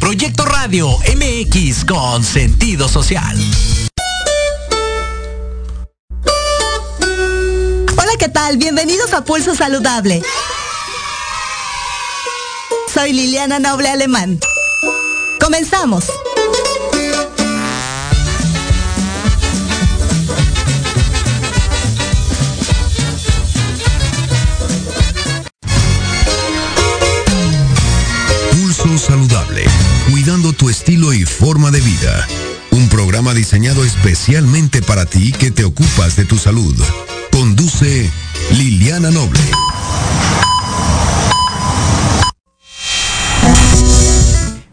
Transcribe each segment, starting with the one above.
Proyecto Radio MX con sentido social. Hola, ¿qué tal? Bienvenidos a Pulso Saludable. Soy Liliana Noble Alemán. Comenzamos. Pulso Saludable, cuidando tu estilo y forma de vida. Un programa diseñado especialmente para ti que te ocupas de tu salud. Conduce Liliana Noble.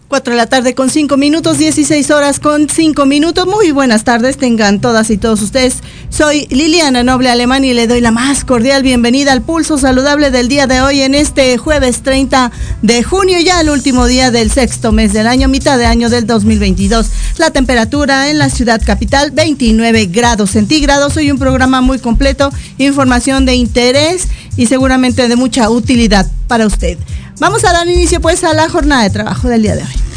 4 de la tarde con 5 minutos, 16 horas con 5 minutos. Muy buenas tardes, tengan todas y todos ustedes. Soy Liliana Noble Alemán y le doy la más cordial bienvenida al pulso saludable del día de hoy en este jueves 30 de junio, ya el último día del sexto mes del año, mitad de año del 2022. La temperatura en la ciudad capital 29 grados centígrados. Hoy un programa muy completo, información de interés y seguramente de mucha utilidad para usted. Vamos a dar inicio pues a la jornada de trabajo del día de hoy.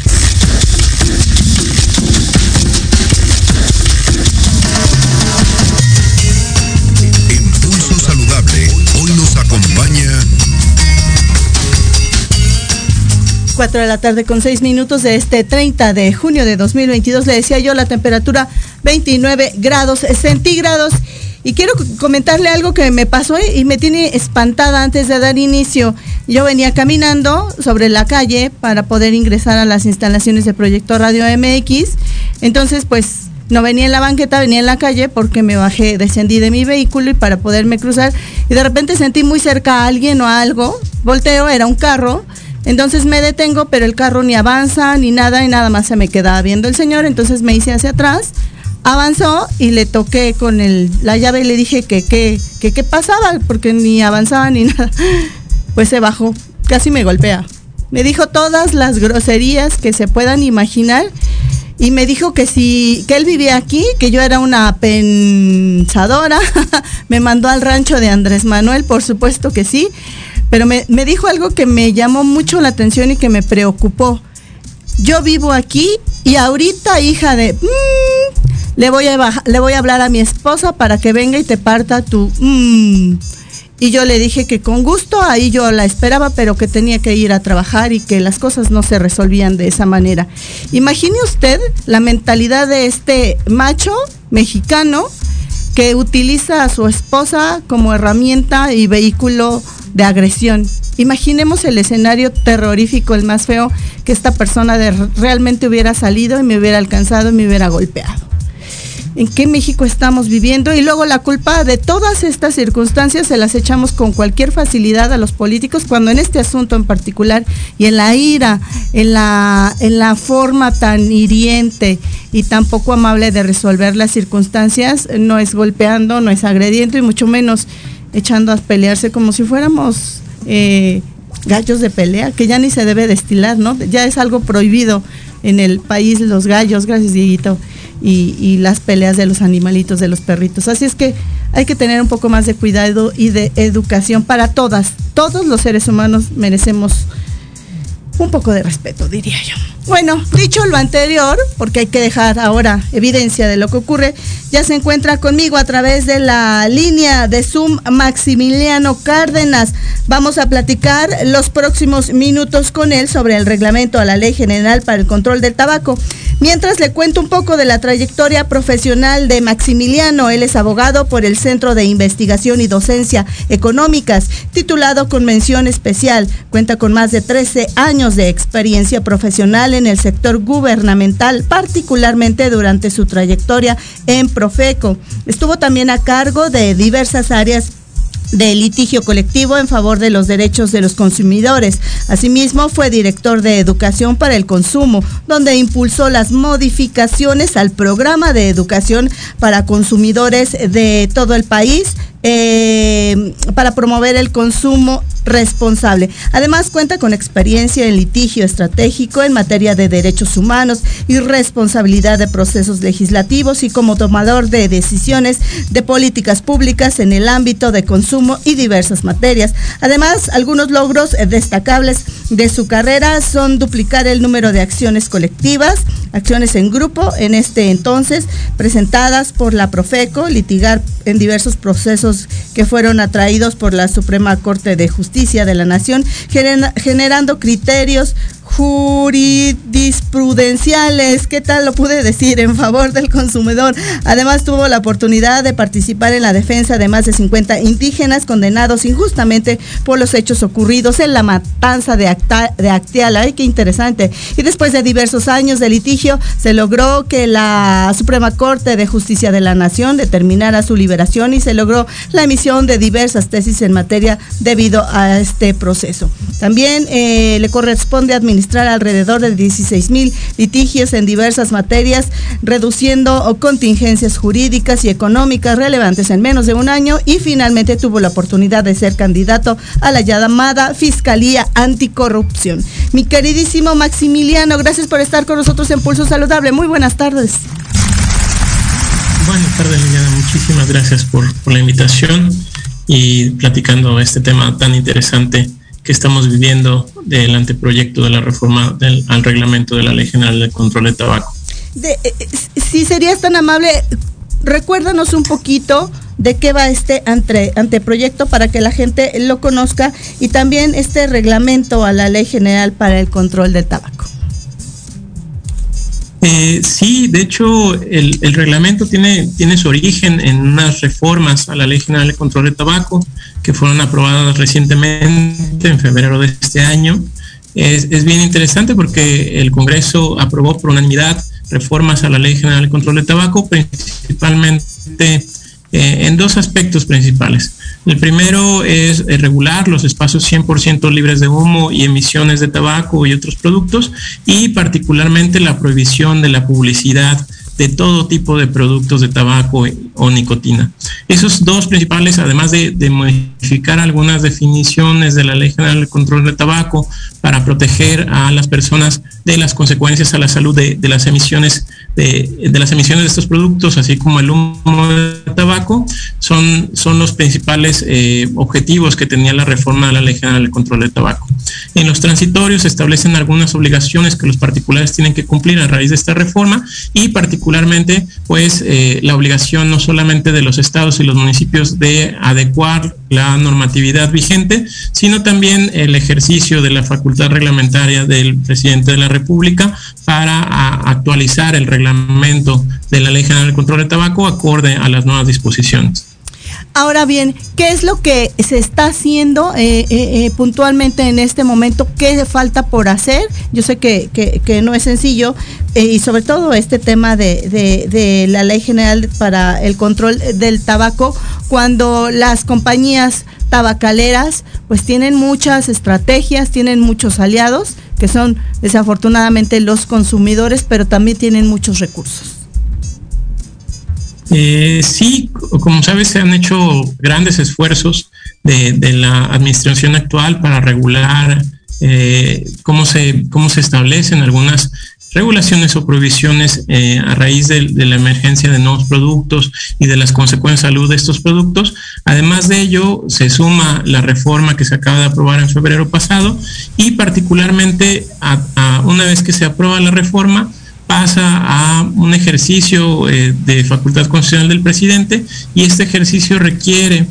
4 de la tarde con 6 minutos de este 30 de junio de 2022. Le decía yo la temperatura 29 grados centígrados. Y quiero comentarle algo que me pasó y me tiene espantada antes de dar inicio. Yo venía caminando sobre la calle para poder ingresar a las instalaciones de Proyecto Radio MX. Entonces, pues no venía en la banqueta, venía en la calle porque me bajé, descendí de mi vehículo y para poderme cruzar. Y de repente sentí muy cerca a alguien o algo. Volteo, era un carro. Entonces me detengo, pero el carro ni avanza ni nada y nada más se me quedaba viendo el señor. Entonces me hice hacia atrás avanzó y le toqué con el, la llave y le dije que qué que, pasaba, porque ni avanzaba ni nada. Pues se bajó, casi me golpea. Me dijo todas las groserías que se puedan imaginar y me dijo que si que él vivía aquí, que yo era una pensadora. me mandó al rancho de Andrés Manuel, por supuesto que sí, pero me, me dijo algo que me llamó mucho la atención y que me preocupó. Yo vivo aquí y ahorita, hija de... mmm, le voy, a le voy a hablar a mi esposa para que venga y te parta tu... Mmm. Y yo le dije que con gusto, ahí yo la esperaba, pero que tenía que ir a trabajar y que las cosas no se resolvían de esa manera. Imagine usted la mentalidad de este macho mexicano que utiliza a su esposa como herramienta y vehículo de agresión. Imaginemos el escenario terrorífico, el más feo, que esta persona realmente hubiera salido y me hubiera alcanzado y me hubiera golpeado en qué México estamos viviendo y luego la culpa de todas estas circunstancias se las echamos con cualquier facilidad a los políticos cuando en este asunto en particular y en la ira, en la, en la forma tan hiriente y tan poco amable de resolver las circunstancias no es golpeando, no es agrediendo y mucho menos echando a pelearse como si fuéramos eh, gallos de pelea, que ya ni se debe destilar, ¿no? Ya es algo prohibido en el país los gallos, gracias Dieguito y, y, las peleas de los animalitos, de los perritos. Así es que hay que tener un poco más de cuidado y de educación para todas. Todos los seres humanos merecemos un poco de respeto, diría yo. Bueno, dicho lo anterior, porque hay que dejar ahora evidencia de lo que ocurre, ya se encuentra conmigo a través de la línea de Zoom Maximiliano Cárdenas. Vamos a platicar los próximos minutos con él sobre el reglamento a la Ley General para el Control del Tabaco. Mientras le cuento un poco de la trayectoria profesional de Maximiliano, él es abogado por el Centro de Investigación y Docencia Económicas, titulado con mención especial. Cuenta con más de 13 años de experiencia profesional en el sector gubernamental, particularmente durante su trayectoria en Profeco. Estuvo también a cargo de diversas áreas de litigio colectivo en favor de los derechos de los consumidores. Asimismo, fue director de Educación para el Consumo, donde impulsó las modificaciones al programa de educación para consumidores de todo el país eh, para promover el consumo responsable. Además, cuenta con experiencia en litigio estratégico en materia de derechos humanos y responsabilidad de procesos legislativos y como tomador de decisiones de políticas públicas en el ámbito de consumo y diversas materias. Además, algunos logros destacables de su carrera son duplicar el número de acciones colectivas, acciones en grupo en este entonces, presentadas por la Profeco, litigar en diversos procesos que fueron atraídos por la Suprema Corte de Justicia de la Nación, generando criterios jurisprudenciales, ¿qué tal lo pude decir? En favor del consumidor. Además tuvo la oportunidad de participar en la defensa de más de 50 indígenas condenados injustamente por los hechos ocurridos en la matanza de, de Actiala. ¡Ay, qué interesante! Y después de diversos años de litigio, se logró que la Suprema Corte de Justicia de la Nación determinara su liberación y se logró la emisión de diversas tesis en materia debido a este proceso. También eh, le corresponde administrar alrededor de 16 mil litigios en diversas materias, reduciendo contingencias jurídicas y económicas relevantes en menos de un año y finalmente tuvo la oportunidad de ser candidato a la llamada Fiscalía Anticorrupción. Mi queridísimo Maximiliano, gracias por estar con nosotros en Pulso Saludable. Muy buenas tardes. Buenas tardes, Liliana. Muchísimas gracias por la invitación y platicando este tema tan interesante que estamos viviendo del anteproyecto de la reforma del, al reglamento de la Ley General de Control de Tabaco. Eh, eh, si serías tan amable, recuérdanos un poquito de qué va este anteproyecto para que la gente lo conozca y también este reglamento a la Ley General para el Control del Tabaco. Eh, sí, de hecho, el, reglamento tiene, tiene su origen en unas reformas a la Ley General de Control de Tabaco que fueron aprobadas recientemente en febrero de este año. Es, es bien interesante porque el Congreso aprobó por unanimidad reformas a la Ley General de Control de Tabaco, principalmente eh, en dos aspectos principales. El primero es eh, regular los espacios 100% libres de humo y emisiones de tabaco y otros productos y particularmente la prohibición de la publicidad de todo tipo de productos de tabaco o nicotina. Esos dos principales, además de, modificar algunas definiciones de la Ley General de Control de Tabaco para proteger a las personas de las consecuencias a la salud de, las emisiones de, las emisiones de estos productos, así como el humo de tabaco, son, son los principales eh, objetivos que tenía la reforma de la Ley General de Control de Tabaco. En los transitorios se establecen algunas obligaciones que los particulares tienen que cumplir a raíz de esta reforma y particularmente pues eh, la obligación no solamente de los estados y los municipios de adecuar la normatividad vigente, sino también el ejercicio de la facultad reglamentaria del presidente de la República para actualizar el reglamento de la Ley General de Control de Tabaco acorde a las nuevas disposiciones. Ahora bien, ¿qué es lo que se está haciendo eh, eh, eh, puntualmente en este momento? ¿Qué falta por hacer? Yo sé que, no es sencillo y sobre todo este tema de, la ley general para el control del tabaco, cuando las compañías tabacaleras pues tienen muchas estrategias, tienen muchos aliados que son desafortunadamente los consumidores, pero también tienen muchos recursos. Eh, sí, como sabes, se han hecho grandes esfuerzos de, la administración actual para regular eh, cómo, se, cómo se establecen algunas regulaciones o prohibiciones eh, a raíz de, la emergencia de nuevos productos y de las consecuencias de salud de estos productos. Además de ello, se suma la reforma que se acaba de aprobar en febrero pasado y particularmente una vez que se aprueba la reforma, pasa a un ejercicio eh, de facultad constitucional del presidente y este ejercicio requiere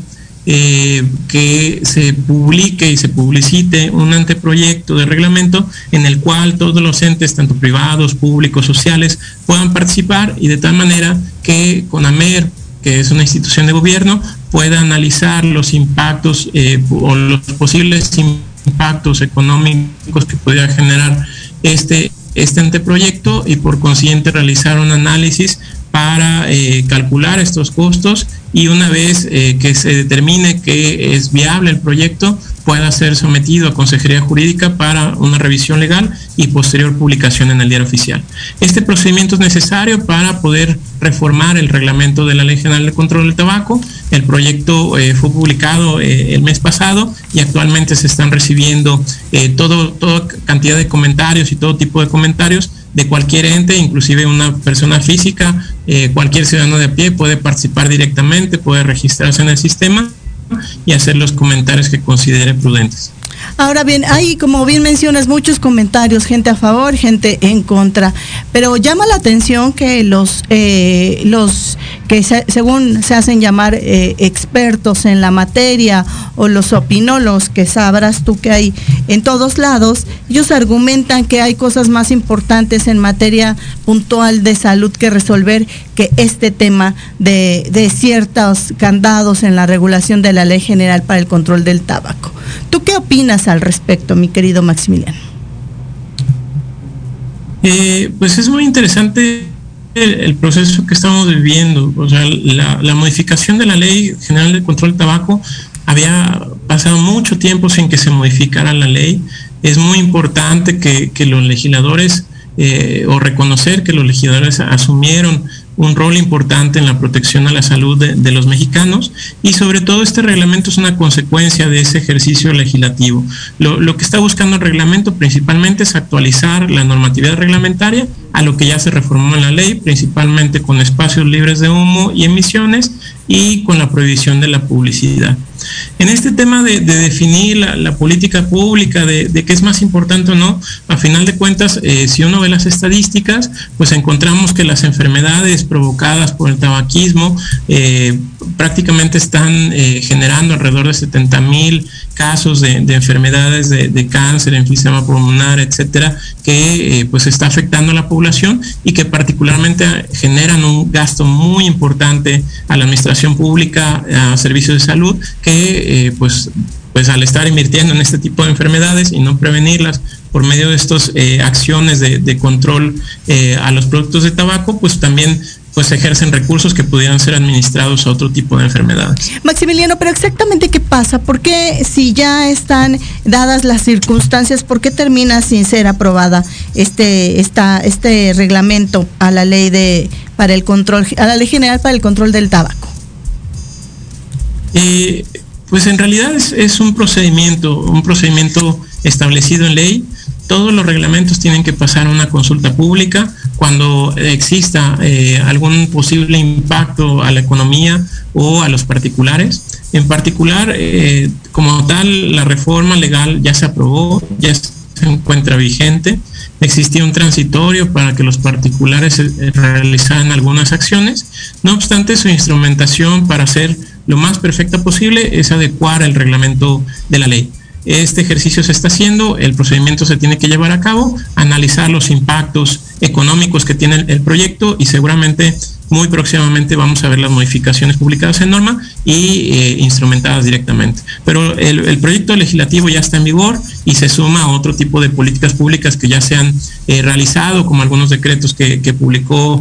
eh, que se publique y se publicite un anteproyecto de reglamento en el cual todos los entes, tanto privados, públicos, sociales, puedan participar y de tal manera que CONAMER, que es una institución de gobierno, pueda analizar los impactos eh, o los posibles impactos económicos que pudiera generar este este anteproyecto y por consiguiente realizar un análisis para eh, calcular estos costos y una vez eh, que se determine que es viable el proyecto, pueda ser sometido a Consejería Jurídica para una revisión legal y posterior publicación en el diario oficial. Este procedimiento es necesario para poder reformar el reglamento de la Ley General de Control del Tabaco, El proyecto eh, fue publicado el mes pasado y actualmente se están recibiendo todo, toda cantidad de comentarios y todo tipo de comentarios de cualquier ente, inclusive una persona física, cualquier ciudadano de pie puede participar directamente, puede registrarse en el sistema y hacer los comentarios que considere prudentes. Ahora bien, hay, como bien mencionas, muchos comentarios, gente a favor, gente en contra, pero llama la atención que los, eh, los que según se hacen llamar eh, expertos en la materia o los opinólogos que sabrás tú que hay en todos lados, ellos argumentan que hay cosas más importantes en materia puntual de salud que resolver que este tema de, de ciertos candados en la regulación de la Ley General para el Control del Tabaco. ¿Tú qué opinas al respecto, mi querido Maximiliano? Eh, pues es muy interesante el, proceso que estamos viviendo. O sea, la, modificación de la Ley General de Control del Tabaco había pasado mucho tiempo sin que se modificara la ley. Es muy importante que, los legisladores eh, o reconocer que los legisladores asumieron un rol importante en la protección a la salud de, los mexicanos y sobre todo este reglamento es una consecuencia de ese ejercicio legislativo. Lo, lo, que está buscando el reglamento principalmente es actualizar la normatividad reglamentaria a lo que ya se reformó en la ley, principalmente con espacios libres de humo y emisiones y con la prohibición de la publicidad. En este tema de, definir la, política pública, de, qué es más importante o no, a final de cuentas, eh, si uno ve las estadísticas, pues encontramos que las enfermedades provocadas por el tabaquismo eh, prácticamente están eh, generando alrededor de 70 mil casos de, enfermedades de, cáncer, enfisema pulmonar, etcétera, que pues está afectando a la población y que particularmente generan un gasto muy importante a la administración pública, a servicios de salud, que eh, pues, pues al estar invirtiendo en este tipo de enfermedades y no prevenirlas por medio de estas eh, acciones de, control eh, a los productos de tabaco, pues también pues ejercen recursos que pudieran ser administrados a otro tipo de enfermedades. Maximiliano, pero exactamente qué pasa, ¿por qué si ya están dadas las circunstancias, por qué termina sin ser aprobada este esta, este reglamento a la ley de para el control a la ley general para el control del tabaco? Eh, pues en realidad es, un procedimiento, un procedimiento establecido en ley. Todos los reglamentos tienen que pasar una consulta pública cuando exista eh, algún posible impacto a la economía o a los particulares. En particular, eh, como tal, la reforma legal ya se aprobó, ya se encuentra vigente. Existía un transitorio para que los particulares realizaran algunas acciones. No obstante, su instrumentación para hacer lo más perfecta posible es adecuar el reglamento de la ley. Este ejercicio se está haciendo, el procedimiento se tiene que llevar a cabo, analizar los impactos económicos que tiene el, proyecto y seguramente muy próximamente vamos a ver las modificaciones publicadas en norma y eh, instrumentadas directamente. Pero el, proyecto legislativo ya está en vigor y se suma a otro tipo de políticas públicas que ya se han eh, realizado, como algunos decretos que, que publicó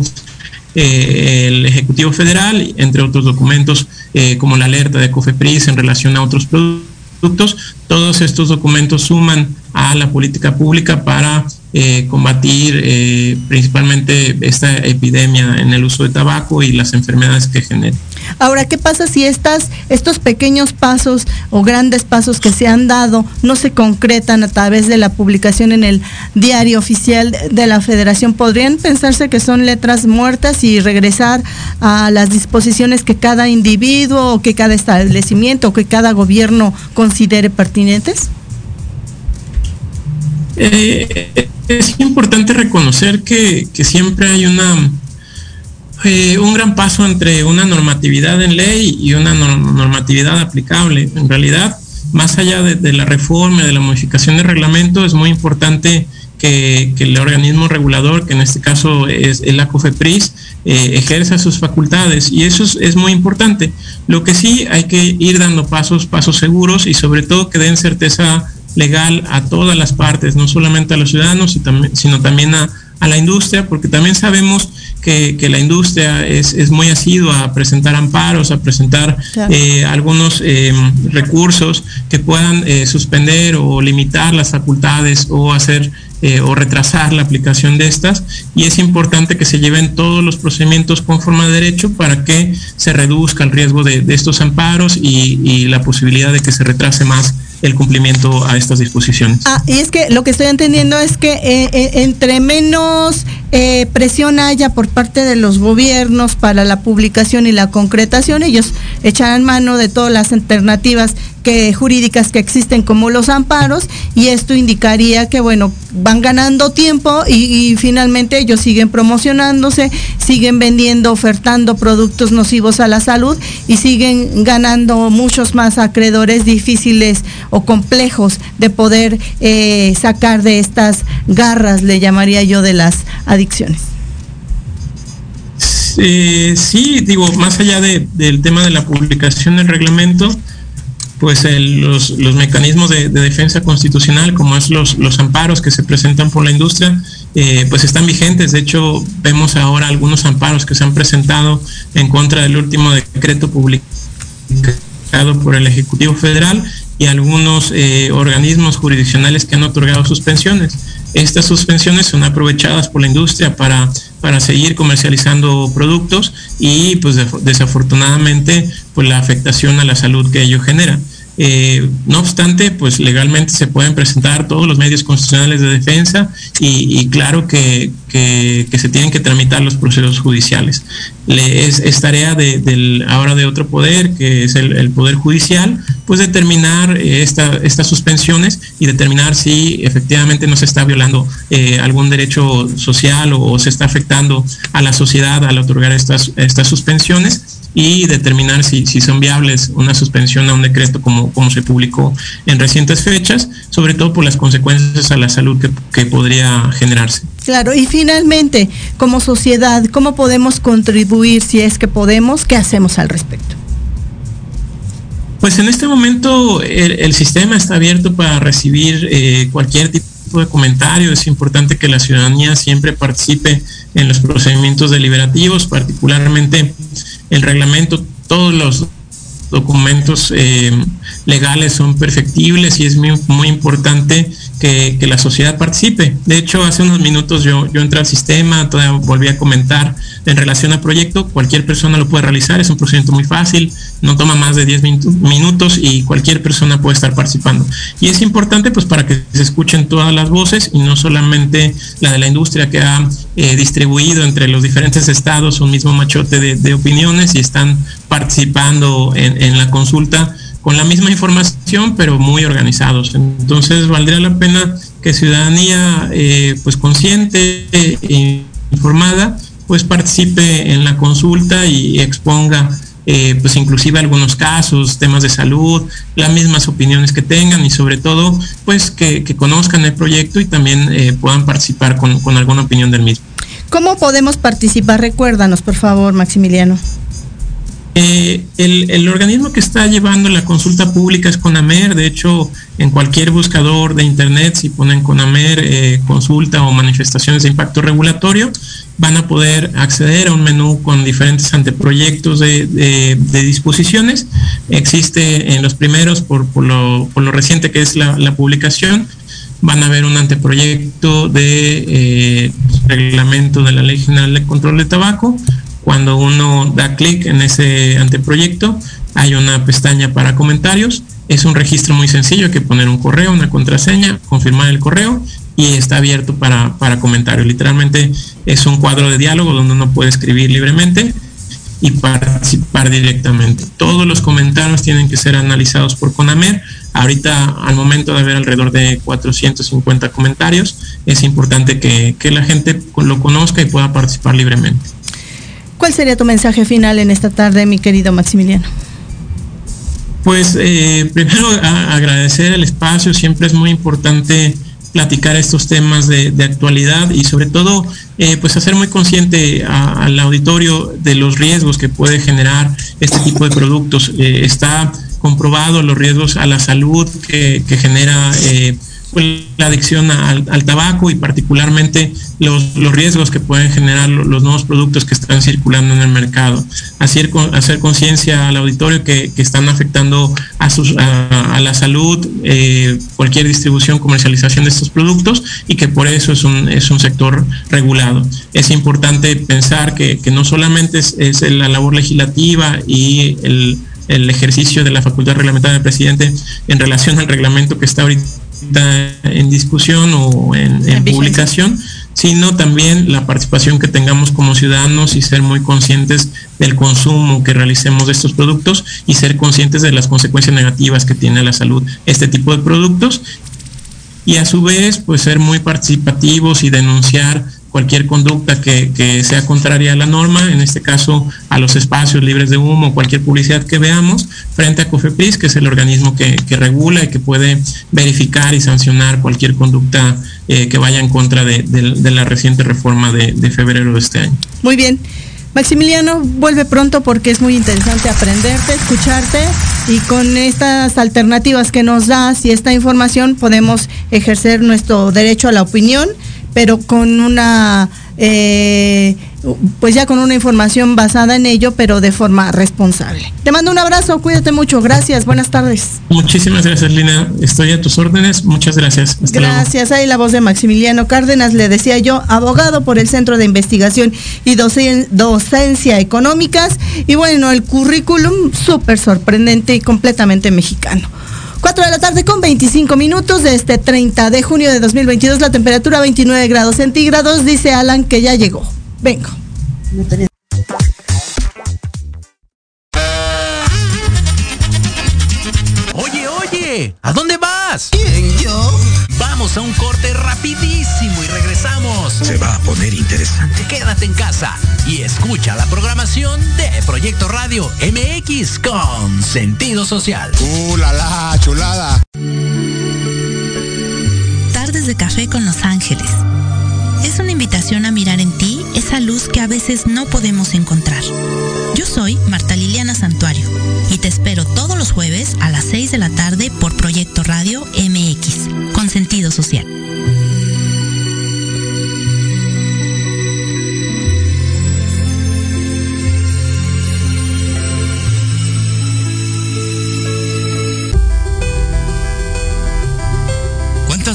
eh, el Ejecutivo Federal, entre otros documentos eh, como la alerta de COFEPRIS en relación a otros productos. Todos estos documentos suman a la política pública para eh, combatir principalmente esta epidemia en el uso de tabaco y las enfermedades que genera. Ahora, ¿qué pasa si estas, estos pequeños pasos o grandes pasos que se han dado no se concretan a través de la publicación en el diario oficial de la federación? ¿Podrían pensarse que son letras muertas y regresar a las disposiciones que cada individuo o que cada establecimiento o que cada gobierno considere pertinentes? Eh, es importante reconocer que siempre hay una eh, un gran paso entre una normatividad en ley y una normatividad aplicable. En realidad, más allá de, la reforma, de la modificación del reglamento, es muy importante que, el organismo regulador, que en este caso es el ACOFEPRIS, eh, ejerza sus facultades y eso es, muy importante. Lo que sí hay que ir dando pasos, pasos seguros y sobre todo que den certeza legal a todas las partes, no solamente a los ciudadanos, sino también a, a la industria, porque también sabemos que, la industria es, muy asidua a presentar amparos, a presentar eh, algunos em, recursos que puedan eh, suspender o limitar las facultades o hacer eh, o retrasar la aplicación de estas. Y es importante que se lleven todos los procedimientos conforme a derecho para que se reduzca el riesgo de, estos amparos y, la posibilidad de que se retrase más el cumplimiento a estas disposiciones. Ah, y es que lo que estoy entendiendo es que eh, eh, entre menos presión haya por parte de los gobiernos para la publicación y la concretación, ellos echarán mano de todas las alternativas que, jurídicas que existen como los amparos y esto indicaría que bueno van ganando tiempo y, finalmente ellos siguen promocionándose siguen vendiendo ofertando productos nocivos a la salud y siguen ganando muchos más acreedores difíciles o complejos de poder eh, sacar de estas garras le llamaría yo de las adicciones. Sí, digo, más allá del tema de la publicación del reglamento, pues los, mecanismos de, defensa constitucional, como es los, los amparos que se presentan por la industria, eh, pues están vigentes. De hecho, vemos ahora algunos amparos que se han presentado en contra del último decreto publicado por el Ejecutivo Federal y algunos eh, organismos jurisdiccionales que han otorgado suspensiones. Estas suspensiones son aprovechadas por la industria para, para seguir comercializando productos y pues desafortunadamente pues la afectación a la salud que ello genera. Eh, no obstante, pues legalmente se pueden presentar todos los medios constitucionales de defensa y, claro que, se tienen que tramitar los procesos judiciales. es, tarea del, ahora de otro poder, que es el, Poder Judicial, pues determinar eh, estas suspensiones y determinar si efectivamente no se está violando eh, algún derecho social o, se está afectando a la sociedad al otorgar estas suspensiones y determinar si, son viables una suspensión a un decreto como, como se publicó en recientes fechas, sobre todo por las consecuencias a la salud que, que podría generarse. Claro, y finalmente, como sociedad, ¿cómo podemos contribuir si es que podemos? ¿Qué hacemos al respecto? Pues en este momento el, sistema está abierto para recibir eh, cualquier tipo de comentario. Es importante que la ciudadanía siempre participe en los procedimientos deliberativos, particularmente el reglamento, todos los documentos eh, legales son perfectibles y es muy, muy importante que, la sociedad participe. De hecho, hace unos minutos yo, yo entré al sistema, todavía volví a comentar en relación al proyecto, cualquier persona lo puede realizar, es un procedimiento muy fácil, no toma más de 10 minutos y cualquier persona puede estar participando. Y es importante pues para que se escuchen todas las voces y no solamente la de la industria que ha eh, distribuido entre los diferentes estados un mismo machote de, opiniones y están participando en la consulta con la misma información, pero muy organizados. Entonces, valdría la pena que ciudadanía, eh, pues consciente e informada, pues participe en la consulta y exponga, eh, pues inclusive algunos casos, temas de salud, las mismas opiniones que tengan y sobre todo, pues que, conozcan el proyecto y también eh, puedan participar con, con alguna opinión del mismo. ¿Cómo podemos participar? Recuérdanos, por favor, Maximiliano. Eh, el, organismo que está llevando la consulta pública es CONAMER, de hecho en cualquier buscador de internet si ponen CONAMER eh, consulta o manifestaciones de impacto regulatorio van a poder acceder a un menú con diferentes anteproyectos de, disposiciones. Existe en los primeros, por, lo, reciente que es la, publicación, van a ver un anteproyecto de eh, reglamento de la Ley General de Control de Tabaco, cuando uno da clic en ese anteproyecto, hay una pestaña para comentarios. Es un registro muy sencillo, hay que poner un correo, una contraseña, confirmar el correo y está abierto para, para comentarios. Literalmente es un cuadro de diálogo donde uno puede escribir libremente y participar directamente. Todos los comentarios tienen que ser analizados por CONAMER. Ahorita, al momento de haber alrededor de 450 comentarios, es importante que, que la gente lo conozca y pueda participar libremente. ¿Cuál sería tu mensaje final en esta tarde, mi querido Maximiliano? Pues eh, primero agradecer el espacio, siempre es muy importante platicar estos temas de, actualidad y sobre todo eh, pues hacer muy consciente al auditorio de los riesgos que puede generar este tipo de productos. Eh, está comprobado los riesgos a la salud que, genera la adicción al, tabaco y particularmente los, riesgos que pueden generar los nuevos productos que están circulando en el mercado. Hacer, hacer conciencia al auditorio que, que, están afectando a, sus, a, la salud eh, cualquier distribución, comercialización de estos productos y que por eso es un, es un sector regulado. Es importante pensar que, que no solamente es, es la labor legislativa y el el ejercicio de la facultad reglamentaria del presidente en relación al reglamento que está ahorita en discusión o en, publicación, sino también la participación que tengamos como ciudadanos y ser muy conscientes del consumo que realicemos de estos productos y ser conscientes de las consecuencias negativas que tiene la salud este tipo de productos. Y a su vez pues ser muy participativos y denunciar cualquier conducta que, sea contraria a la norma, en este caso a los espacios libres de humo, cualquier publicidad que veamos, frente a COFEPRIS, que es el organismo que, regula y que puede verificar y sancionar cualquier conducta eh, que vaya en contra de, la reciente reforma de, de febrero de este año. Muy bien. Maximiliano, vuelve pronto porque es muy interesante aprenderte, escucharte y con estas alternativas que nos das y esta información podemos ejercer nuestro derecho a la opinión pero con una, eh, pues ya con una información basada en ello, pero de forma responsable. Te mando un abrazo, cuídate mucho, gracias, buenas tardes. Muchísimas gracias, Lina, estoy a tus órdenes, muchas gracias. gracias, ahí la voz de Maximiliano Cárdenas, le decía yo, abogado por el Centro de Investigación y Docencia Económicas, y bueno, el currículum súper sorprendente y completamente mexicano. 4 de la tarde con 25 minutos de este 30 de junio de 2022, la temperatura 29 grados centígrados, dice Alan que ya llegó. Vengo. Oye, oye, ¿a dónde vas? ¿Quién, yo? Vamos a un corte rapidísimo y regresamos. Se va a poner interesante. Quédate en casa y escucha la programación de Proyecto Radio MX con sentido social. ¡Uh, la, la chulada! Tardes de café con Los Ángeles. Es una invitación a mirar en ti esa luz que a veces no podemos encontrar. Yo soy Marta Liliana Santuario y te espero todos los jueves a las 6 de la tarde por Proyecto Radio MX sentido social.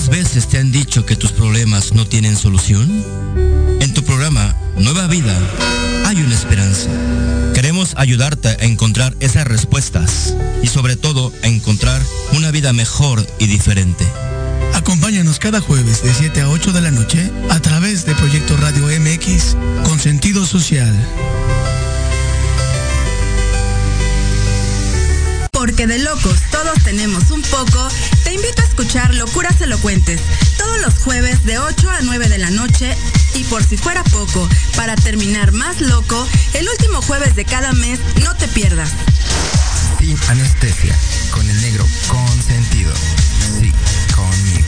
veces te han dicho que tus problemas no tienen solución? En tu programa Nueva Vida hay una esperanza. Queremos ayudarte a encontrar esas respuestas y sobre todo a encontrar una vida mejor y diferente. Acompáñanos cada jueves de 7 a 8 de la noche a través de Proyecto Radio MX con sentido social. Porque de locos todos tenemos un poco, te invito a escuchar Locuras Elocuentes todos los jueves de 8 a 9 de la noche y por si fuera poco, para terminar más loco, el último jueves de cada mes no te pierdas. Sin anestesia, con el negro consentido. Sí, conmigo.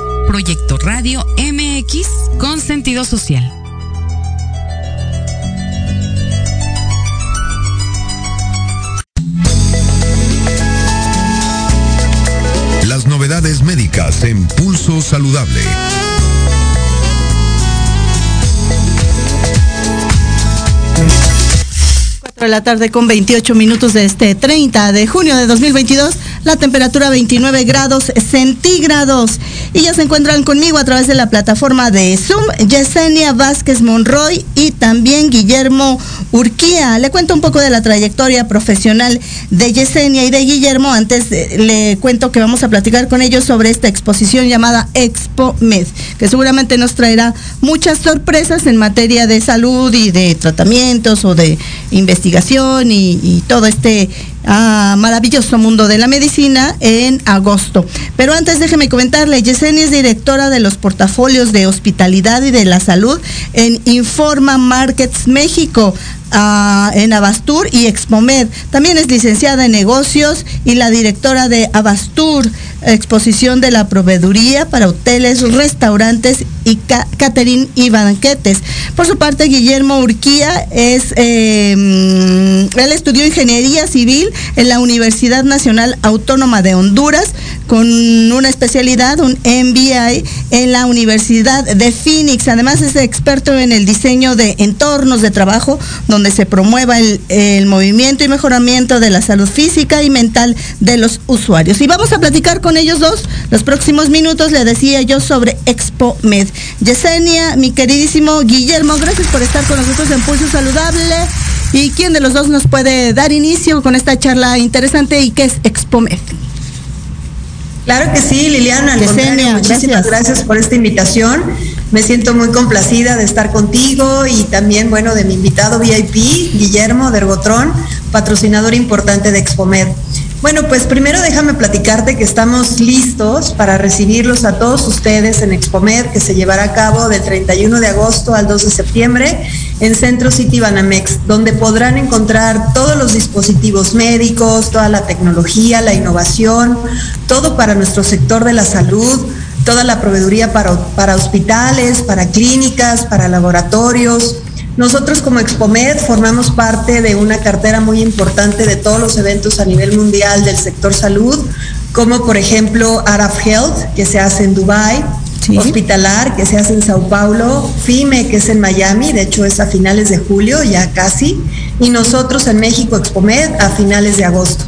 Proyecto Radio MX con sentido social. novedades médicas en Pulso Saludable. De la tarde con 28 minutos de este 30 de junio de 2022, la temperatura 29 grados centígrados. Y ya se encuentran conmigo a través de la plataforma de Zoom, Yesenia Vázquez Monroy y también Guillermo Urquía. Le cuento un poco de la trayectoria profesional de Yesenia y de Guillermo. Antes le cuento que vamos a platicar con ellos sobre esta exposición llamada Expo Med, que seguramente nos traerá muchas sorpresas en materia de salud y de tratamientos o de investigación y, todo este a Maravilloso Mundo de la Medicina en agosto. Pero antes déjeme comentarle, Yesenia es directora de los portafolios de hospitalidad y de la salud en Informa Markets México en Abastur y Expomed. También es licenciada en negocios y la directora de Abastur, exposición de la proveeduría para hoteles, restaurantes y catering y banquetes. Por su parte, Guillermo Urquía es, em, él estudió ingeniería civil en la Universidad Nacional Autónoma de Honduras con una especialidad, un MBA en la Universidad de Phoenix. Además es experto en el diseño de entornos de trabajo donde se promueva el movimiento y mejoramiento de la salud física y mental de los usuarios. Y vamos a platicar con ellos dos los próximos minutos, le decía yo sobre Expo Med. Yesenia, mi queridísimo Guillermo, gracias por estar con nosotros en Pulso Saludable. ¿Y quién de los dos nos puede dar inicio con esta charla interesante y qué es Expo Med? Claro que sí, Liliana. muchísimas gracias. por esta invitación. Me siento muy complacida de estar contigo y también, bueno, de mi invitado VIP, Guillermo Dergotrón, patrocinador importante de Expomed. Bueno, pues primero déjame platicarte que estamos listos para recibirlos a todos ustedes en Expomed, que se llevará a cabo del 31 de agosto al 2 de septiembre en Centro City Banamex, donde podrán encontrar todos los dispositivos médicos, toda la tecnología, la innovación, todo para nuestro sector de la salud, toda la proveeduría para, para hospitales, para clínicas, para laboratorios nosotros como Expomed formamos parte de una cartera muy importante de todos los eventos a nivel mundial del sector salud, como por ejemplo Arab Health, que se hace en Dubai, Hospitalar, que se hace en Sao Paulo, FIME, que es en Miami, de hecho es a finales de julio, ya casi, y nosotros en México, Expomed, a finales de agosto.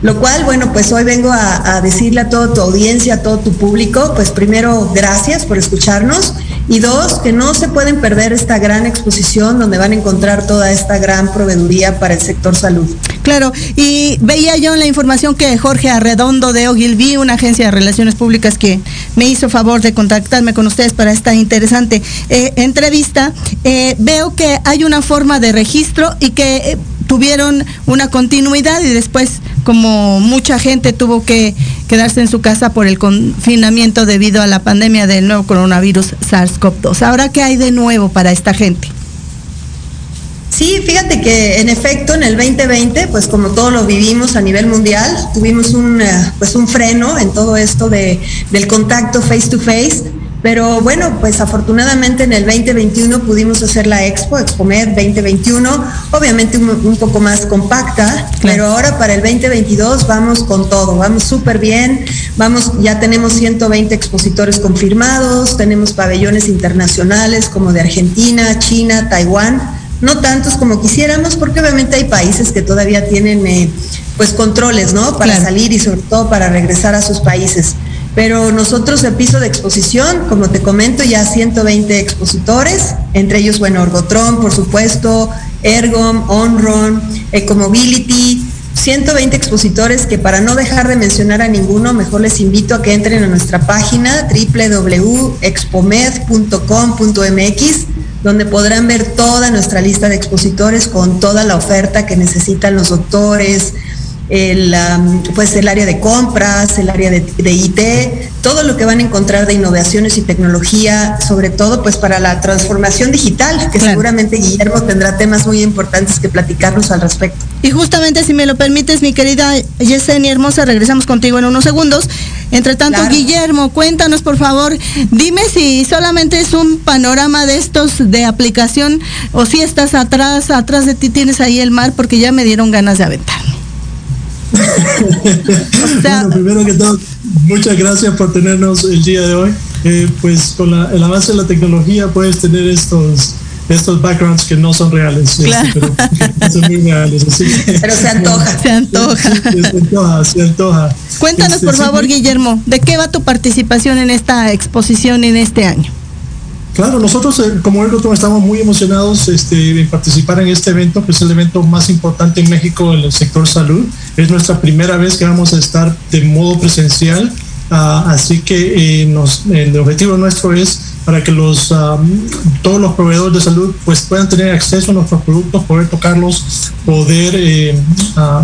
Lo cual, bueno, pues hoy vengo a, a, decirle a toda tu audiencia, a todo tu público, pues primero, gracias por escucharnos y dos, que no se pueden perder esta gran exposición donde van a encontrar toda esta gran proveeduría para el sector salud. Claro, y veía yo en la información que Jorge Arredondo de Ogilvy, una agencia de relaciones públicas que me hizo favor de contactarme con ustedes para esta interesante eh, entrevista, eh, veo que hay una forma de registro y que eh, tuvieron una continuidad y después como mucha gente tuvo que quedarse en su casa por el confinamiento debido a la pandemia del nuevo coronavirus SARS-CoV-2. Ahora, ¿qué hay de nuevo para esta gente? Sí, fíjate que en efecto en el 2020, pues como todos lo vivimos a nivel mundial, tuvimos un, eh, pues un freno en todo esto de, del contacto face to face pero bueno, pues afortunadamente en el 2021 pudimos hacer la Expo, ExpoMed 2021, obviamente un, poco más compacta, pero ahora para el 2022 vamos con todo, vamos súper bien, vamos, ya tenemos 120 expositores confirmados, tenemos pabellones internacionales como de Argentina, China, Taiwán, no tantos como quisiéramos, porque obviamente hay países que todavía tienen eh, pues controles, ¿no? Para salir y sobre todo para regresar a sus países. Pero nosotros el piso de exposición, como te comento, ya 120 expositores, entre ellos, bueno, Orgotron, por supuesto, Ergom, Onron, Ecomobility, 120 expositores que para no dejar de mencionar a ninguno, mejor les invito a que entren a nuestra página www.expomed.com.mx, donde podrán ver toda nuestra lista de expositores con toda la oferta que necesitan los doctores, el, pues el área de compras, el área de, IT, todo lo que van a encontrar de innovaciones y tecnología, sobre todo pues para la transformación digital, que seguramente Guillermo tendrá temas muy importantes que platicarnos al respecto. Y justamente si me lo permites, mi querida Yesenia Hermosa, regresamos contigo en unos segundos. Entre tanto, Guillermo, cuéntanos por favor, dime si solamente es un panorama de estos de aplicación o si estás atrás, atrás de ti tienes ahí el mar, porque ya me dieron ganas de bueno, primero que todo, muchas gracias por tenernos el día de hoy. Eh, pues con el avance de la tecnología puedes tener estos estos backgrounds que no son reales, este, pero son muy reales. pero se antoja. Se antoja. se antoja, se antoja. Cuéntanos, este, por favor, Guillermo, ¿de qué va tu participación en esta exposición en este año? Claro, nosotros eh, como Ergotron estamos muy emocionados este, de participar en este evento, que es el evento más importante en México en el sector salud. Es nuestra primera vez que vamos a estar de modo presencial, ah, así que eh, el objetivo nuestro es para que los todos los proveedores de salud pues puedan tener acceso a nuestros productos, poder tocarlos, poder eh,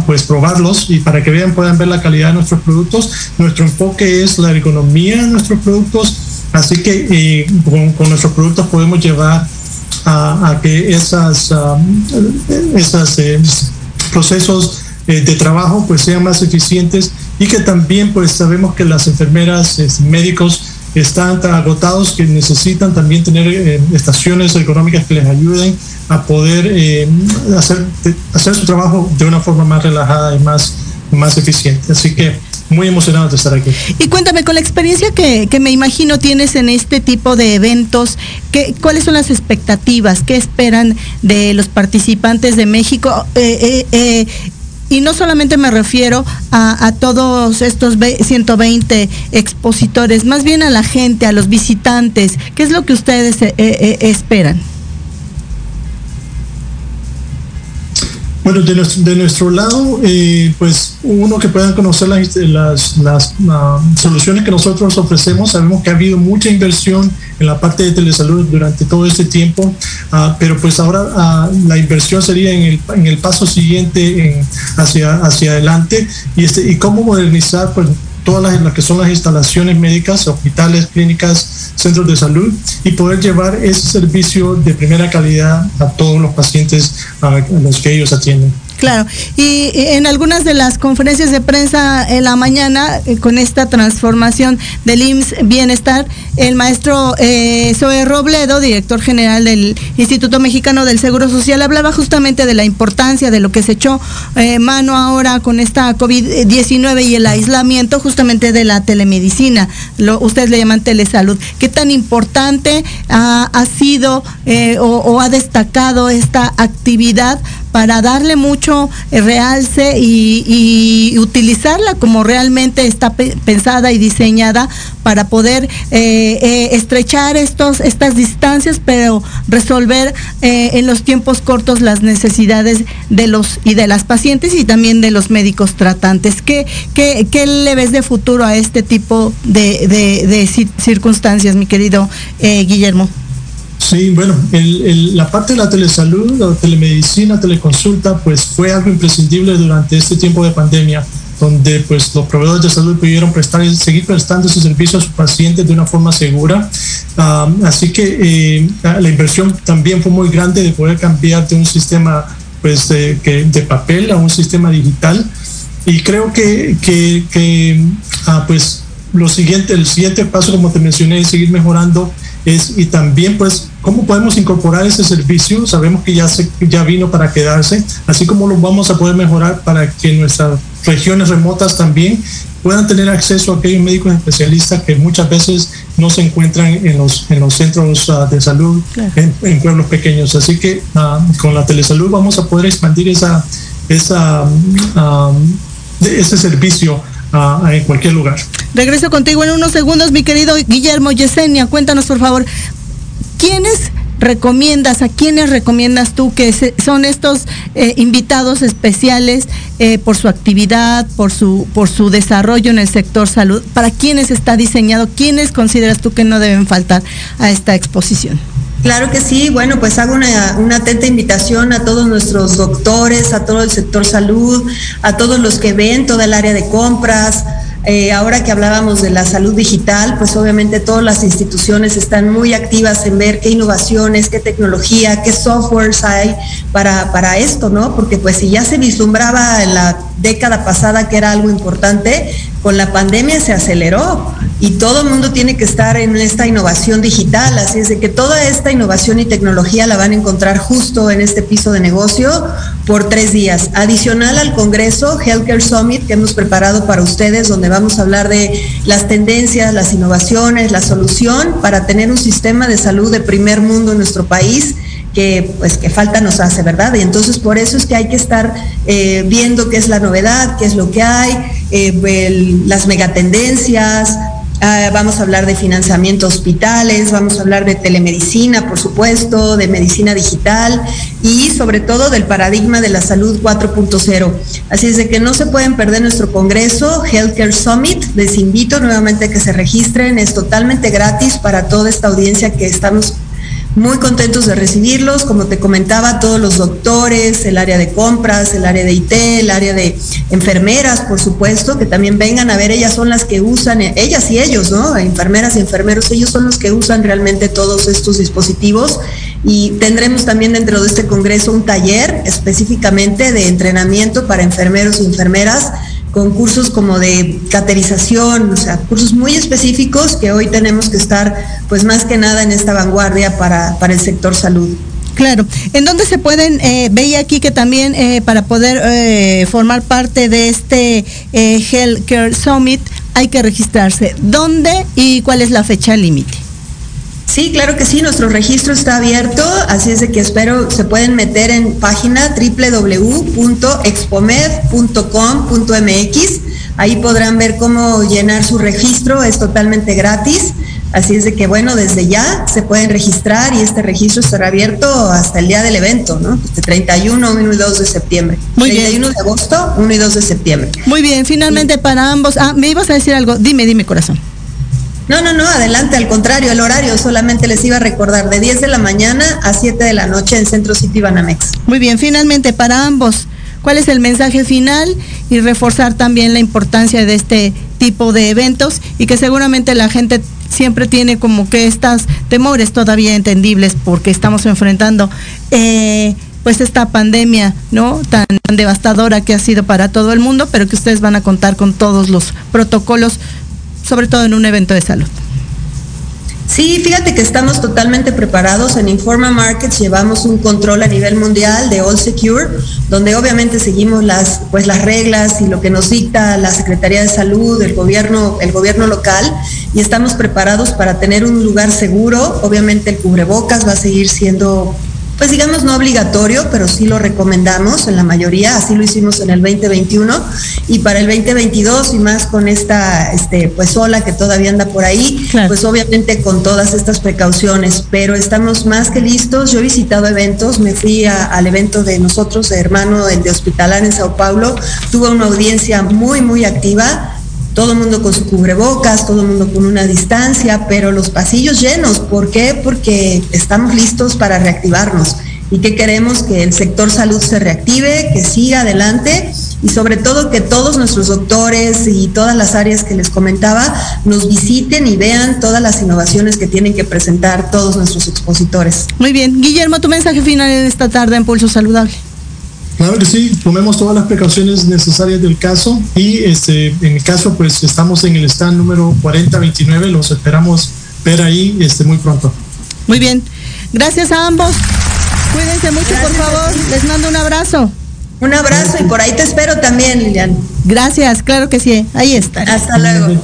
pues probarlos y para que vean puedan ver la calidad de nuestros productos. Nuestro enfoque es la ergonomía de nuestros productos, así que eh, con, nuestros productos podemos llevar a, que esas, esas eh, procesos de trabajo pues sean más eficientes y que también pues sabemos que las enfermeras, médicos están tan agotados que necesitan también tener eh, estaciones económicas que les ayuden a poder eh, hacer, hacer su trabajo de una forma más relajada y más, más eficiente. Así que muy emocionado de estar aquí. Y cuéntame, con la experiencia que, me imagino tienes en este tipo de eventos, ¿qué, ¿cuáles son las expectativas? ¿Qué esperan de los participantes de México? Eh, eh y no solamente me refiero a, todos estos 120 expositores, más bien a la gente, a los visitantes. ¿Qué es lo que ustedes eh, eh, esperan? Bueno, de nuestro, lado, eh, pues uno que puedan conocer las, las, ah, soluciones que nosotros ofrecemos. Sabemos que ha habido mucha inversión en la parte de telesalud durante todo este tiempo, ah, pero pues ahora ah, la inversión sería en el, en el paso siguiente hacia, hacia adelante y, este, y cómo modernizar pues todas las, que son las instalaciones médicas, hospitales, clínicas, centros de salud y poder llevar ese servicio de primera calidad a todos los pacientes a los que ellos atienden. Claro, y en algunas de las conferencias de prensa en la mañana, eh, con esta transformación del IMSS Bienestar, el maestro eh, Zoe Robledo, director general del Instituto Mexicano del Seguro Social, hablaba justamente de la importancia de lo que se echó eh, mano ahora con esta COVID-19 y el aislamiento justamente de la telemedicina, ustedes le llaman telesalud. ¿Qué tan importante ha, sido o ha destacado esta actividad para darle mucho eh, realce y, utilizarla como realmente está pensada y diseñada para poder eh, eh, estrechar estos, estas distancias, pero resolver en los tiempos cortos las necesidades de los y de las pacientes y también de los médicos tratantes. ¿Qué, qué, le ves de futuro a este tipo de, circunstancias, mi querido Guillermo? Sí, bueno, la parte de la telesalud, la telemedicina, teleconsulta, pues fue algo imprescindible durante este tiempo de pandemia, donde pues los proveedores de salud pudieron prestar seguir prestando ese servicio a sus pacientes de una forma segura. así que eh, la inversión también fue muy grande de poder cambiar de un sistema pues de, de papel a un sistema digital. Y creo que, que, ah, pues lo siguiente, el siguiente paso, como te mencioné, es seguir mejorando es, y también pues cómo podemos incorporar ese servicio. Sabemos que ya, se, ya vino para quedarse, así como lo vamos a poder mejorar para que nuestras regiones remotas también puedan tener acceso a aquellos médicos especialistas que muchas veces no se encuentran en los, en los centros ah, de salud en, pueblos pequeños. Así que ah, con la telesalud vamos a poder expandir esa, esa, ah, ese servicio en cualquier lugar. Regreso contigo en unos segundos, mi querido Guillermo Yesenia. Cuéntanos, por favor, ¿quiénes recomiendas, a quiénes recomiendas tú que son estos eh, invitados especiales eh, por su actividad, por su, por su desarrollo en el sector salud? ¿Para quiénes está diseñado? ¿Quiénes consideras tú que no deben faltar a esta exposición? Claro que sí, bueno, pues hago una, atenta invitación a todos nuestros doctores, a todo el sector salud, a todos los que ven toda el área de compras, eh, ahora que hablábamos de la salud digital, pues obviamente todas las instituciones están muy activas en ver qué innovaciones, qué tecnología, qué softwares hay para, para esto, ¿no? Porque pues si ya se vislumbraba en la década pasada que era algo importante, con la pandemia se aceleró y todo el mundo tiene que estar en esta innovación digital, así es de que toda esta innovación y tecnología la van a encontrar justo en este piso de negocio por tres días. Adicional al Congreso Healthcare Summit que hemos preparado para ustedes, donde vamos a hablar de las tendencias, las innovaciones, la solución para tener un sistema de salud de primer mundo en nuestro país que pues que falta nos hace, ¿verdad? Y entonces por eso es que hay que estar eh, viendo qué es la novedad, qué es lo que hay, eh, las megatendencias, Ah, vamos a hablar de financiamiento hospitales, vamos a hablar de telemedicina, por supuesto, de medicina digital y sobre todo del paradigma de la salud 4.0. Así es de que no se pueden perder nuestro congreso Healthcare Summit. Les invito nuevamente a que se registren. Es totalmente gratis para toda esta audiencia que estamos muy contentos de recibirlos, como te comentaba, todos los doctores, el área de compras, el área de IT, el área de enfermeras, por supuesto, que también vengan a ver, ellas son las que usan, ellas y ellos, ¿no? Enfermeras y enfermeros, ellos son los que usan realmente todos estos dispositivos y tendremos también dentro de este congreso un taller específicamente de entrenamiento para enfermeros y enfermeras con cursos como de caterización, o sea, cursos muy específicos que hoy tenemos que estar, pues más que nada en esta vanguardia para, el sector salud. Claro, ¿en dónde se pueden, eh, veía aquí que también eh, para poder eh, formar parte de este Healthcare Summit hay que registrarse? ¿Dónde y cuál es la fecha límite? Sí, claro que sí, nuestro registro está abierto, así es de que espero se pueden meter en página www.expomed.com.mx. Ahí podrán ver cómo llenar su registro, es totalmente gratis. Así es de que bueno, desde ya se pueden registrar y este registro estará abierto hasta el día del evento, ¿no? Este 31, 1 y 2 de septiembre. Muy 31 de agosto, 1 y 2 de septiembre. Muy bien, finalmente para ambos. Ah, me ibas a decir algo. Dime, dime, corazón. No, no, no, adelante, al contrario, el horario solamente les iba a recordar de 10 de la mañana a 7 de la noche en Centro City Banamex. Muy bien, finalmente para ambos, ¿cuál es el mensaje final? Y reforzar también la importancia de este tipo de eventos y que seguramente la gente siempre tiene como que estas temores todavía entendibles porque estamos enfrentando eh, pues esta pandemia, ¿no? Tan devastadora que ha sido para todo el mundo, pero que ustedes van a contar con todos los protocolos sobre todo en un evento de salud. Sí, fíjate que estamos totalmente preparados. En Informa Markets llevamos un control a nivel mundial de All Secure, donde obviamente seguimos las, pues, las reglas y lo que nos dicta la Secretaría de Salud, el gobierno, el gobierno local, y estamos preparados para tener un lugar seguro. Obviamente el cubrebocas va a seguir siendo pues digamos no obligatorio, pero sí lo recomendamos en la mayoría, así lo hicimos en el 2021 y para el 2022 y más con esta este pues ola que todavía anda por ahí, pues obviamente con todas estas precauciones, pero estamos más que listos. Yo he visitado eventos, me fui al evento de nosotros, hermano, el de Hospitalar en Sao Paulo, tuve una audiencia muy muy activa todo el mundo con su cubrebocas, todo el mundo con una distancia, pero los pasillos llenos. ¿Por qué? Porque estamos listos para reactivarnos y que queremos que el sector salud se reactive, que siga adelante y sobre todo que todos nuestros doctores y todas las áreas que les comentaba nos visiten y vean todas las innovaciones que tienen que presentar todos nuestros expositores. Muy bien. Guillermo, tu mensaje final en esta tarde en Pulso Saludable. Claro que sí, tomemos todas las precauciones necesarias del caso y este, en el caso pues estamos en el stand número 4029, los esperamos ver ahí este, muy pronto. Muy bien, gracias a ambos. Cuídense mucho, por favor. Les mando un abrazo. Un abrazo y por ahí te espero también, Lilian. Gracias, claro que sí, ahí está. Hasta luego.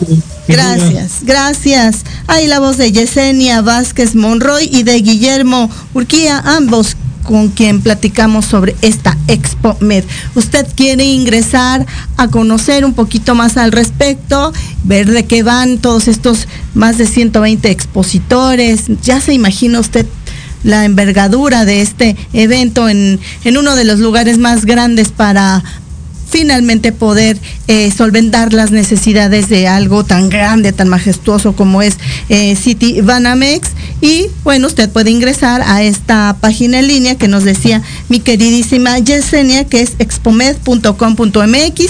Gracias, gracias. Ahí la voz de Yesenia Vázquez Monroy y de Guillermo Urquía, ambos con quien platicamos sobre esta Expo Med. Usted quiere ingresar a conocer un poquito más al respecto, ver de qué van todos estos más de 120 expositores. Ya se imagina usted la envergadura de este evento en, en uno de los lugares más grandes para finalmente poder eh, solventar las necesidades de algo tan grande, tan majestuoso como es eh, City Banamex. Y bueno, usted puede ingresar a esta página en línea que nos decía mi queridísima Yesenia, que es expomed.com.mx,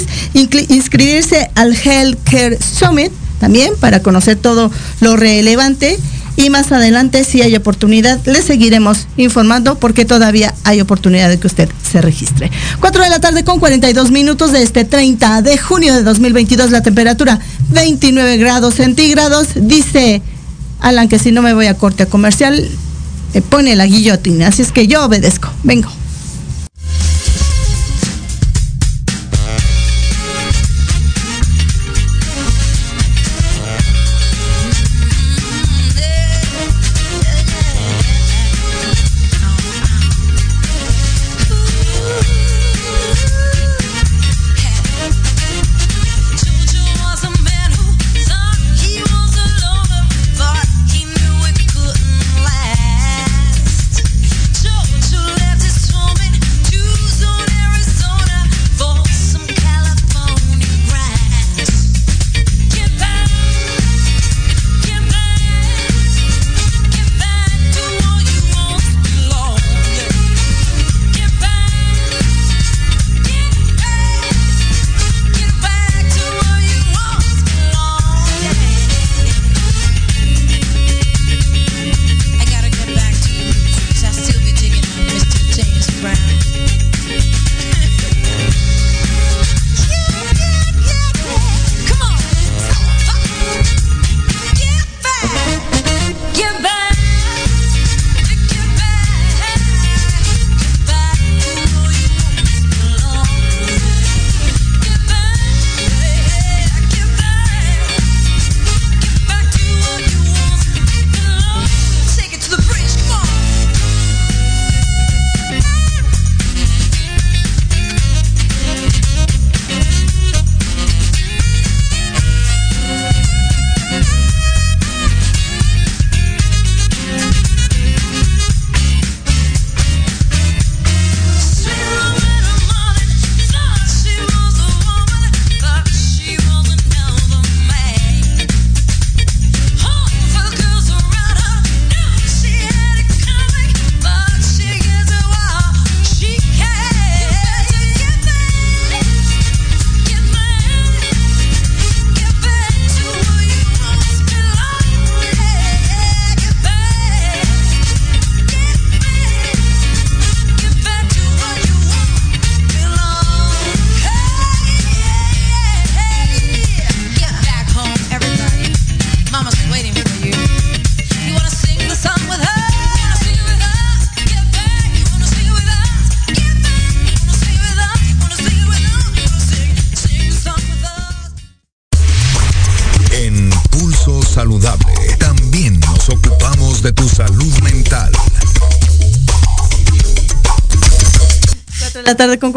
inscribirse al Healthcare Summit también para conocer todo lo relevante y más adelante si hay oportunidad le seguiremos informando porque todavía hay oportunidad de que usted se registre. 4 de la tarde con 42 minutos de este 30 de junio de 2022 la temperatura 29 grados centígrados. Dice Alan que si no me voy a corte comercial me pone la guillotina. Así es que yo obedezco. Vengo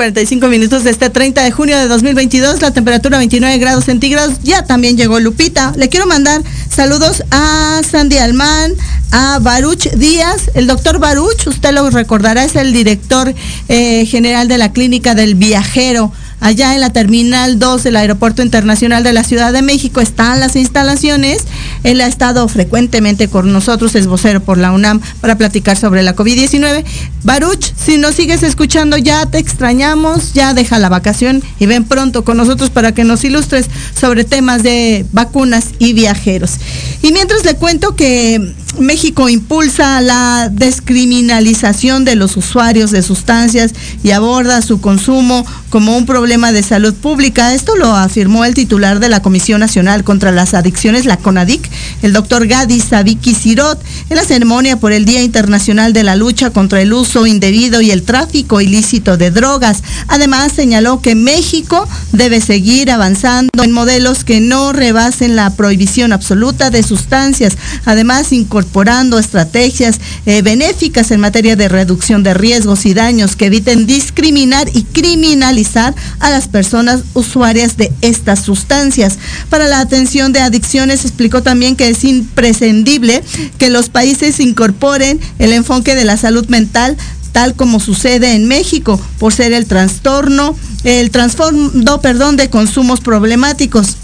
45 minutos de este 30 de junio de 2022, la temperatura 29 grados centígrados. Ya también llegó Lupita. Le quiero mandar saludos a Sandy Alman, a Baruch Díaz. El doctor Baruch, usted lo recordará, es el director eh, general de la Clínica del Viajero allá en la Terminal 2 del Aeropuerto Internacional de la Ciudad de México están las instalaciones. Él ha estado frecuentemente con nosotros, es vocero por la UNAM, para platicar sobre la COVID-19. Baruch, si nos sigues escuchando, ya te extrañamos, ya deja la vacación y ven pronto con nosotros para que nos ilustres sobre temas de vacunas y viajeros. Y mientras le cuento que México impulsa la descriminalización de los usuarios de sustancias y aborda su consumo como un problema de salud pública. Esto lo afirmó el titular de la Comisión Nacional contra las Adicciones, la CONADIC, el doctor Gadi Sabiki Sirot, en la ceremonia por el Día Internacional de la Lucha contra el Uso Indebido y el Tráfico Ilícito de Drogas. Además, señaló que México debe seguir avanzando en modelos que no rebasen la prohibición absoluta de sustancias. Además, incorporando estrategias eh, benéficas en materia de reducción de riesgos y daños que eviten discriminar y criminalizar a las personas usuarias de estas sustancias. Para la atención de adicciones explicó también que es imprescindible que los países incorporen el enfoque de la salud mental tal como sucede en México por ser el trastorno, el trasfondo, perdón, de consumos problemáticos.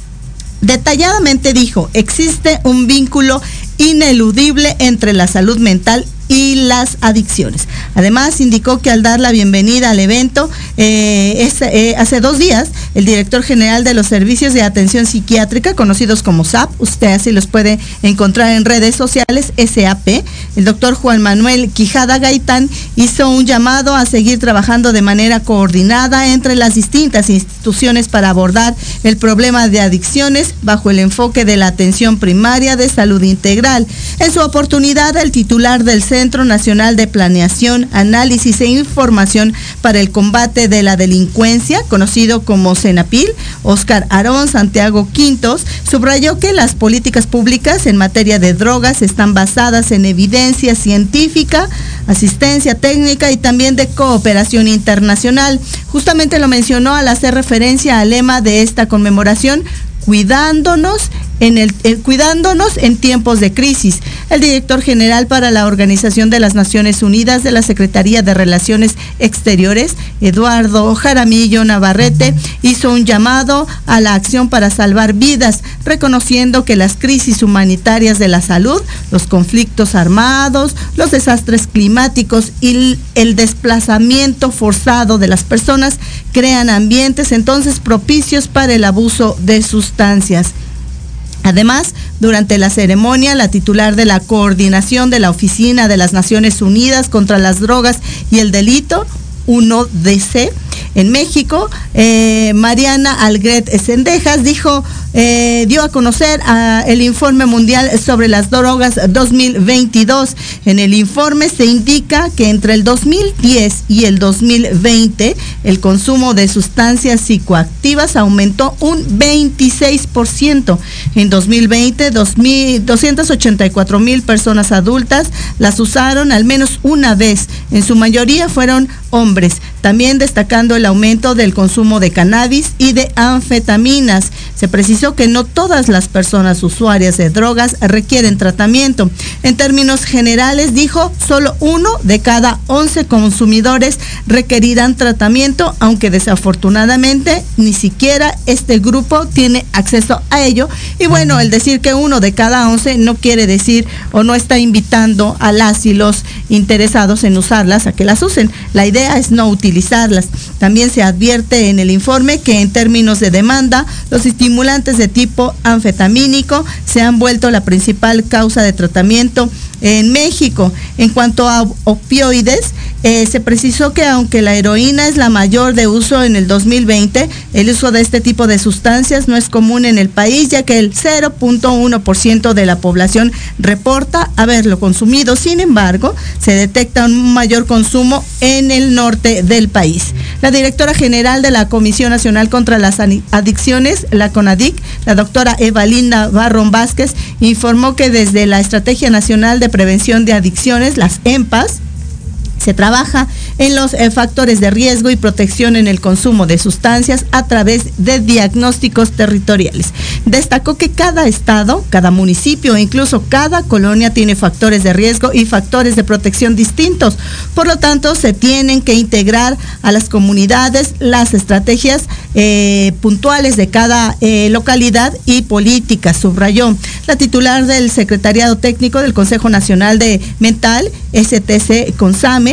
Detalladamente dijo, existe un vínculo ineludible entre la salud mental y las adicciones. Además, indicó que al dar la bienvenida al evento, eh, eh, hace dos días, el director general de los servicios de atención psiquiátrica, conocidos como SAP, usted así los puede encontrar en redes sociales, SAP, el doctor Juan Manuel Quijada Gaitán, hizo un llamado a seguir trabajando de manera coordinada entre las distintas instituciones para abordar el problema de adicciones bajo el enfoque de la atención primaria de salud integral. En su oportunidad, el titular del Centro Nacional de Planeación, Análisis e Información para el Combate de la Delincuencia, conocido como CENAPIL, Oscar Arón Santiago Quintos, subrayó que las políticas públicas en materia de drogas están basadas en evidencia científica, asistencia técnica y también de cooperación internacional. Justamente lo mencionó al hacer referencia al lema de esta conmemoración, cuidándonos en el, cuidándonos en tiempos de crisis. El director general para la Organización de las Naciones Unidas de la Secretaría de Relaciones Exteriores, Eduardo Jaramillo Navarrete, hizo un llamado a la acción para salvar vidas, reconociendo que las crisis humanitarias de la salud, los conflictos armados, los desastres climáticos y el desplazamiento forzado de las personas crean ambientes entonces propicios para el abuso de sustancias. Además, durante la ceremonia, la titular de la coordinación de la Oficina de las Naciones Unidas contra las Drogas y el Delito, 1DC, en México, eh, Mariana Algret Sendejas dijo, eh, dio a conocer el informe mundial sobre las drogas 2022. En el informe se indica que entre el 2010 y el 2020 el consumo de sustancias psicoactivas aumentó un 26%. En 2020, 284 mil personas adultas las usaron al menos una vez. En su mayoría fueron hombres. También destacando el aumento del consumo de cannabis y de anfetaminas. Se precisó que no todas las personas usuarias de drogas requieren tratamiento. En términos generales, dijo, solo uno de cada 11 consumidores requerirán tratamiento, aunque desafortunadamente ni siquiera este grupo tiene acceso a ello. Y bueno, el decir que uno de cada 11 no quiere decir o no está invitando a las y los interesados en usarlas a que las usen. La idea es no También se advierte en el informe que en términos de demanda, los estimulantes de tipo anfetamínico se han vuelto la principal causa de tratamiento en México. En cuanto a opioides, eh, se precisó que aunque la heroína es la mayor de uso en el 2020, el uso de este tipo de sustancias no es común en el país, ya que el 0.1% de la población reporta haberlo consumido. Sin embargo, se detecta un mayor consumo en el norte del país. La directora general de la Comisión Nacional contra las Adicciones, la CONADIC, la doctora Eva Linda Barron Vázquez, informó que desde la Estrategia Nacional de Prevención de Adicciones, las EMPAS, Se trabaja en los eh, factores de riesgo y protección en el consumo de sustancias a través de diagnósticos territoriales. Destacó que cada estado, cada municipio e incluso cada colonia tiene factores de riesgo y factores de protección distintos. Por lo tanto, se tienen que integrar a las comunidades las estrategias eh, puntuales de cada eh, localidad y políticas, subrayó. La titular del Secretariado Técnico del Consejo Nacional de Mental, STC Consame,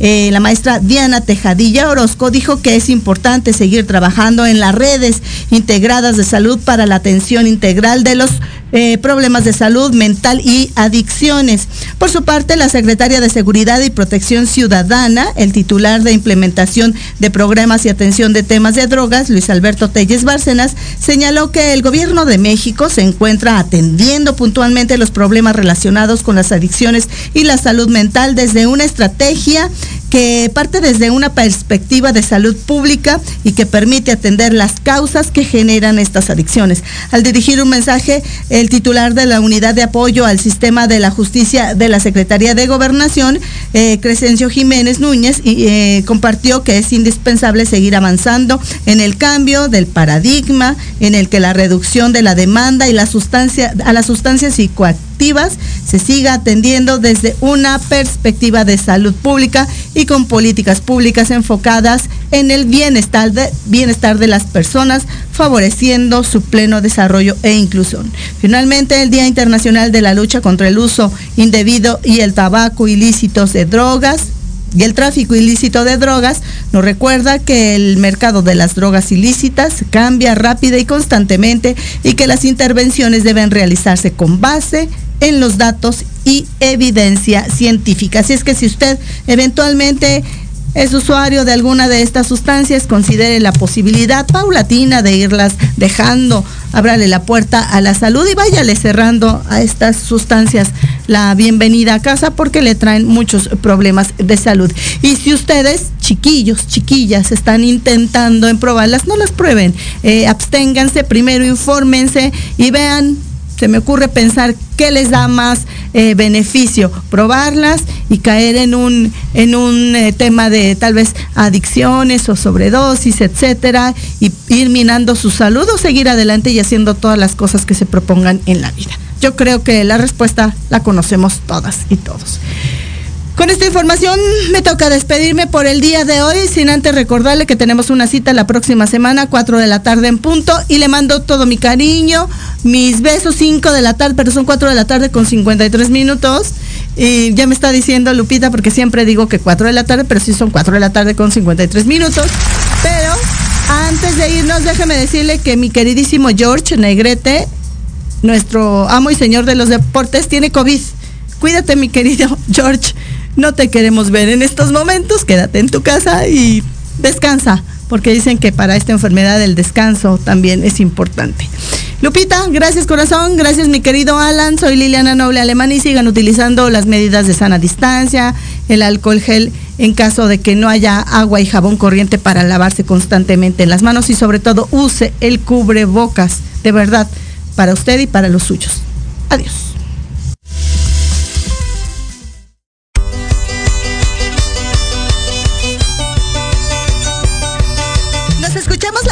eh, la maestra Diana Tejadilla Orozco dijo que es importante seguir trabajando en las redes integradas de salud para la atención integral de los eh, problemas de salud mental y adicciones. Por su parte, la secretaria de Seguridad y Protección Ciudadana, el titular de implementación de programas y atención de temas de drogas, Luis Alberto Telles Bárcenas, señaló que el gobierno de México se encuentra atendiendo puntualmente los problemas relacionados con las adicciones y la salud mental desde una estrategia que parte desde una perspectiva de salud pública y que permite atender las causas que generan estas adicciones. Al dirigir un mensaje, el titular de la Unidad de Apoyo al Sistema de la Justicia de la Secretaría de Gobernación, eh, Crescencio Jiménez Núñez, eh, compartió que es indispensable seguir avanzando en el cambio del paradigma en el que la reducción de la demanda y la sustancia, a las sustancias psicoactivas se siga atendiendo desde una perspectiva de salud pública y con políticas públicas enfocadas en el bienestar de, bienestar de las personas, favoreciendo su pleno desarrollo e inclusión. Finalmente, el Día Internacional de la Lucha contra el Uso Indebido y el Tabaco Ilícitos de Drogas y el tráfico ilícito de drogas nos recuerda que el mercado de las drogas ilícitas cambia rápida y constantemente y que las intervenciones deben realizarse con base en los datos y evidencia científica. Así es que si usted eventualmente es usuario de alguna de estas sustancias, considere la posibilidad paulatina de irlas dejando, ábrale la puerta a la salud y váyale cerrando a estas sustancias la bienvenida a casa porque le traen muchos problemas de salud. Y si ustedes, chiquillos, chiquillas, están intentando en probarlas, no las prueben, eh, absténganse, primero infórmense y vean se me ocurre pensar qué les da más eh, beneficio, probarlas y caer en un, en un eh, tema de tal vez adicciones o sobredosis, etcétera, y ir minando su salud o seguir adelante y haciendo todas las cosas que se propongan en la vida. Yo creo que la respuesta la conocemos todas y todos. Con esta información me toca despedirme por el día de hoy, sin antes recordarle que tenemos una cita la próxima semana, 4 de la tarde en punto, y le mando todo mi cariño, mis besos 5 de la tarde, pero son 4 de la tarde con 53 minutos. Y ya me está diciendo Lupita, porque siempre digo que 4 de la tarde, pero sí son 4 de la tarde con 53 minutos. Pero antes de irnos, déjeme decirle que mi queridísimo George Negrete, nuestro amo y señor de los deportes, tiene COVID. Cuídate, mi querido George no te queremos ver en estos momentos, quédate en tu casa y descansa, porque dicen que para esta enfermedad el descanso también es importante. Lupita, gracias corazón, gracias mi querido Alan, soy Liliana Noble Alemán y sigan utilizando las medidas de sana distancia, el alcohol gel en caso de que no haya agua y jabón corriente para lavarse constantemente en las manos y sobre todo use el cubrebocas, de verdad, para usted y para los suyos. Adiós.